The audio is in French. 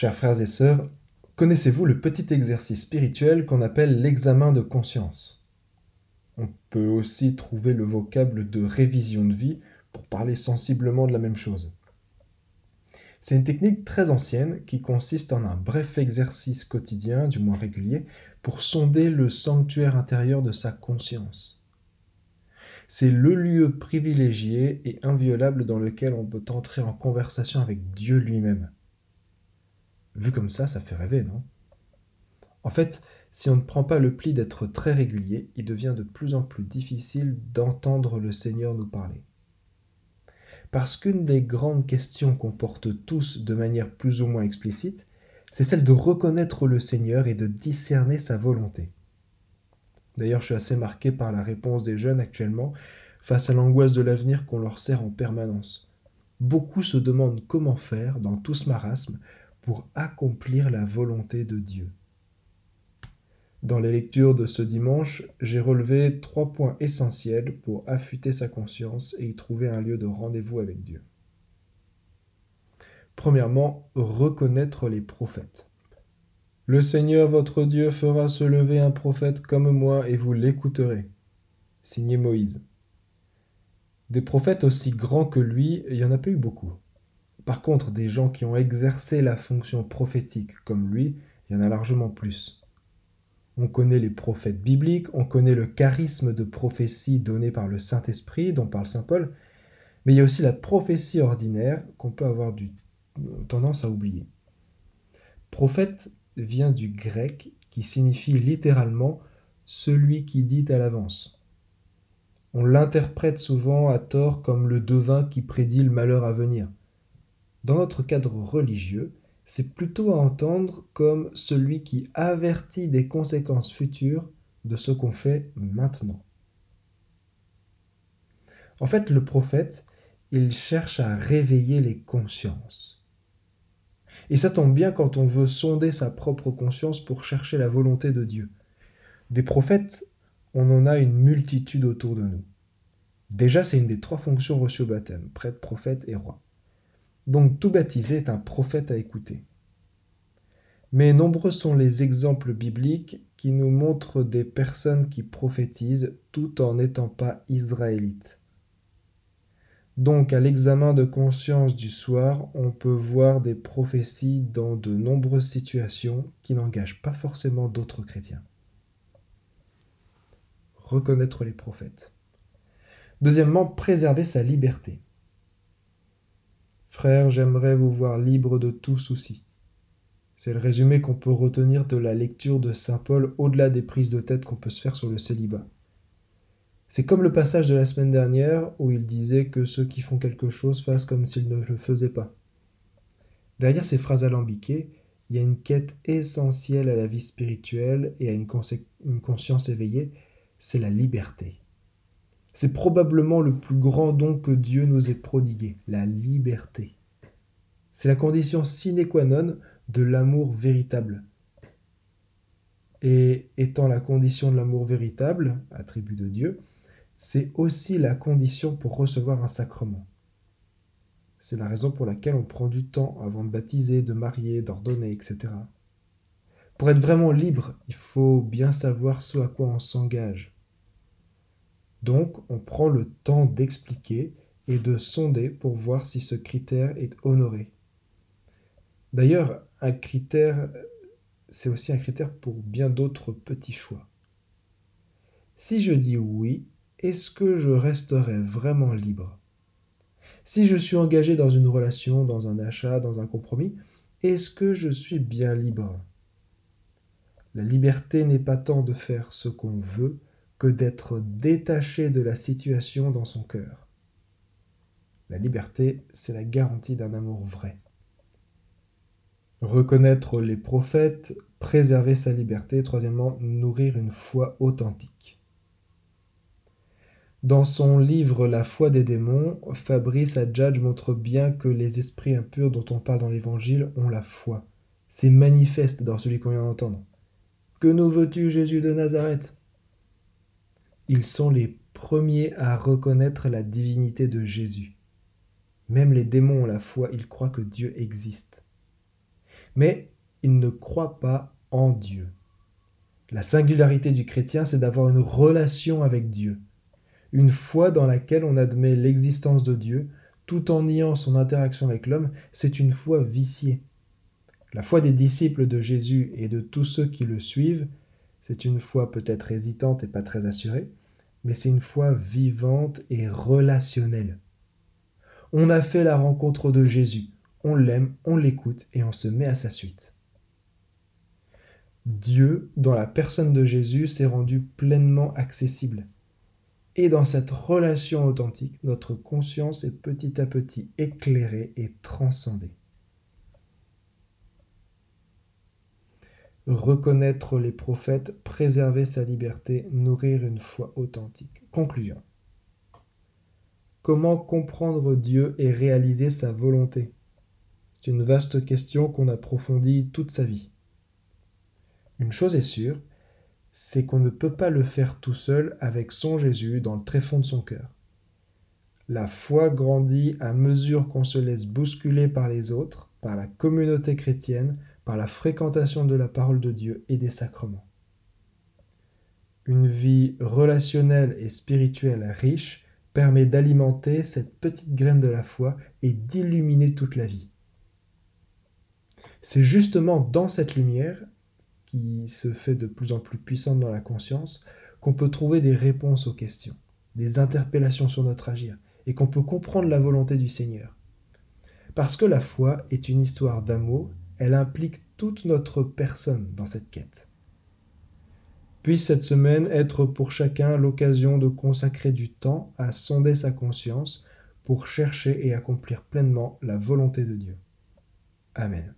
Chers frères et sœurs, connaissez-vous le petit exercice spirituel qu'on appelle l'examen de conscience? On peut aussi trouver le vocable de révision de vie pour parler sensiblement de la même chose. C'est une technique très ancienne qui consiste en un bref exercice quotidien, du moins régulier, pour sonder le sanctuaire intérieur de sa conscience. C'est le lieu privilégié et inviolable dans lequel on peut entrer en conversation avec Dieu lui-même. Vu comme ça, ça fait rêver, non? En fait, si on ne prend pas le pli d'être très régulier, il devient de plus en plus difficile d'entendre le Seigneur nous parler. Parce qu'une des grandes questions qu'on porte tous de manière plus ou moins explicite, c'est celle de reconnaître le Seigneur et de discerner sa volonté. D'ailleurs, je suis assez marqué par la réponse des jeunes actuellement face à l'angoisse de l'avenir qu'on leur sert en permanence. Beaucoup se demandent comment faire dans tout ce marasme pour accomplir la volonté de Dieu. Dans les lectures de ce dimanche, j'ai relevé trois points essentiels pour affûter sa conscience et y trouver un lieu de rendez-vous avec Dieu. Premièrement, reconnaître les prophètes. Le Seigneur votre Dieu fera se lever un prophète comme moi et vous l'écouterez. Signé Moïse. Des prophètes aussi grands que lui, il n'y en a pas eu beaucoup. Par contre, des gens qui ont exercé la fonction prophétique comme lui, il y en a largement plus. On connaît les prophètes bibliques, on connaît le charisme de prophétie donné par le Saint-Esprit dont parle Saint Paul, mais il y a aussi la prophétie ordinaire qu'on peut avoir du, tendance à oublier. Prophète vient du grec qui signifie littéralement celui qui dit à l'avance. On l'interprète souvent à tort comme le devin qui prédit le malheur à venir. Dans notre cadre religieux, c'est plutôt à entendre comme celui qui avertit des conséquences futures de ce qu'on fait maintenant. En fait, le prophète, il cherche à réveiller les consciences. Et ça tombe bien quand on veut sonder sa propre conscience pour chercher la volonté de Dieu. Des prophètes, on en a une multitude autour de nous. Déjà, c'est une des trois fonctions reçues au baptême, prêtre, prophète et roi. Donc tout baptisé est un prophète à écouter. Mais nombreux sont les exemples bibliques qui nous montrent des personnes qui prophétisent tout en n'étant pas israélites. Donc à l'examen de conscience du soir, on peut voir des prophéties dans de nombreuses situations qui n'engagent pas forcément d'autres chrétiens. Reconnaître les prophètes. Deuxièmement, préserver sa liberté. Frère, j'aimerais vous voir libre de tout souci. C'est le résumé qu'on peut retenir de la lecture de Saint Paul au-delà des prises de tête qu'on peut se faire sur le célibat. C'est comme le passage de la semaine dernière où il disait que ceux qui font quelque chose fassent comme s'ils ne le faisaient pas. Derrière ces phrases alambiquées, il y a une quête essentielle à la vie spirituelle et à une, une conscience éveillée, c'est la liberté. C'est probablement le plus grand don que Dieu nous ait prodigué, la liberté. C'est la condition sine qua non de l'amour véritable. Et étant la condition de l'amour véritable, attribut de Dieu, c'est aussi la condition pour recevoir un sacrement. C'est la raison pour laquelle on prend du temps avant de baptiser, de marier, d'ordonner, etc. Pour être vraiment libre, il faut bien savoir ce à quoi on s'engage. Donc, on prend le temps d'expliquer et de sonder pour voir si ce critère est honoré. D'ailleurs, un critère, c'est aussi un critère pour bien d'autres petits choix. Si je dis oui, est-ce que je resterai vraiment libre? Si je suis engagé dans une relation, dans un achat, dans un compromis, est-ce que je suis bien libre? La liberté n'est pas tant de faire ce qu'on veut, que d'être détaché de la situation dans son cœur. La liberté, c'est la garantie d'un amour vrai. Reconnaître les prophètes, préserver sa liberté, troisièmement, nourrir une foi authentique. Dans son livre La foi des démons, Fabrice Adjadj montre bien que les esprits impurs dont on parle dans l'Évangile ont la foi. C'est manifeste dans celui qu'on vient d'entendre. Que nous veux-tu, Jésus de Nazareth? Ils sont les premiers à reconnaître la divinité de Jésus. Même les démons ont la foi, ils croient que Dieu existe. mais il ne croit pas en Dieu. La singularité du chrétien, c'est d'avoir une relation avec Dieu, une foi dans laquelle on admet l'existence de Dieu tout en niant son interaction avec l'homme, c'est une foi viciée. La foi des disciples de Jésus et de tous ceux qui le suivent, c'est une foi peut-être hésitante et pas très assurée, mais c'est une foi vivante et relationnelle. On a fait la rencontre de Jésus, on l'aime, on l'écoute et on se met à sa suite. Dieu, dans la personne de Jésus, s'est rendu pleinement accessible. Et dans cette relation authentique, notre conscience est petit à petit éclairée et transcendée. Reconnaître les prophètes, préserver sa liberté, nourrir une foi authentique. Conclusion. Comment comprendre Dieu et réaliser sa volonté? C'est une vaste question qu'on approfondit toute sa vie. Une chose est sûre, c'est qu'on ne peut pas le faire tout seul avec son Jésus dans le tréfonds de son cœur. La foi grandit à mesure qu'on se laisse bousculer par les autres, par la communauté chrétienne, par la fréquentation de la parole de Dieu et des sacrements. Une vie relationnelle et spirituelle riche permet d'alimenter cette petite graine de la foi et d'illuminer toute la vie. C'est justement dans cette lumière qui se fait de plus en plus puissante dans la conscience, qu'on peut trouver des réponses aux questions, des interpellations sur notre agir, et qu'on peut comprendre la volonté du Seigneur. Parce que la foi est une histoire d'amour, elle implique toute notre personne dans cette quête. Puisse cette semaine être pour chacun l'occasion de consacrer du temps à sonder sa conscience pour chercher et accomplir pleinement la volonté de Dieu. Amen.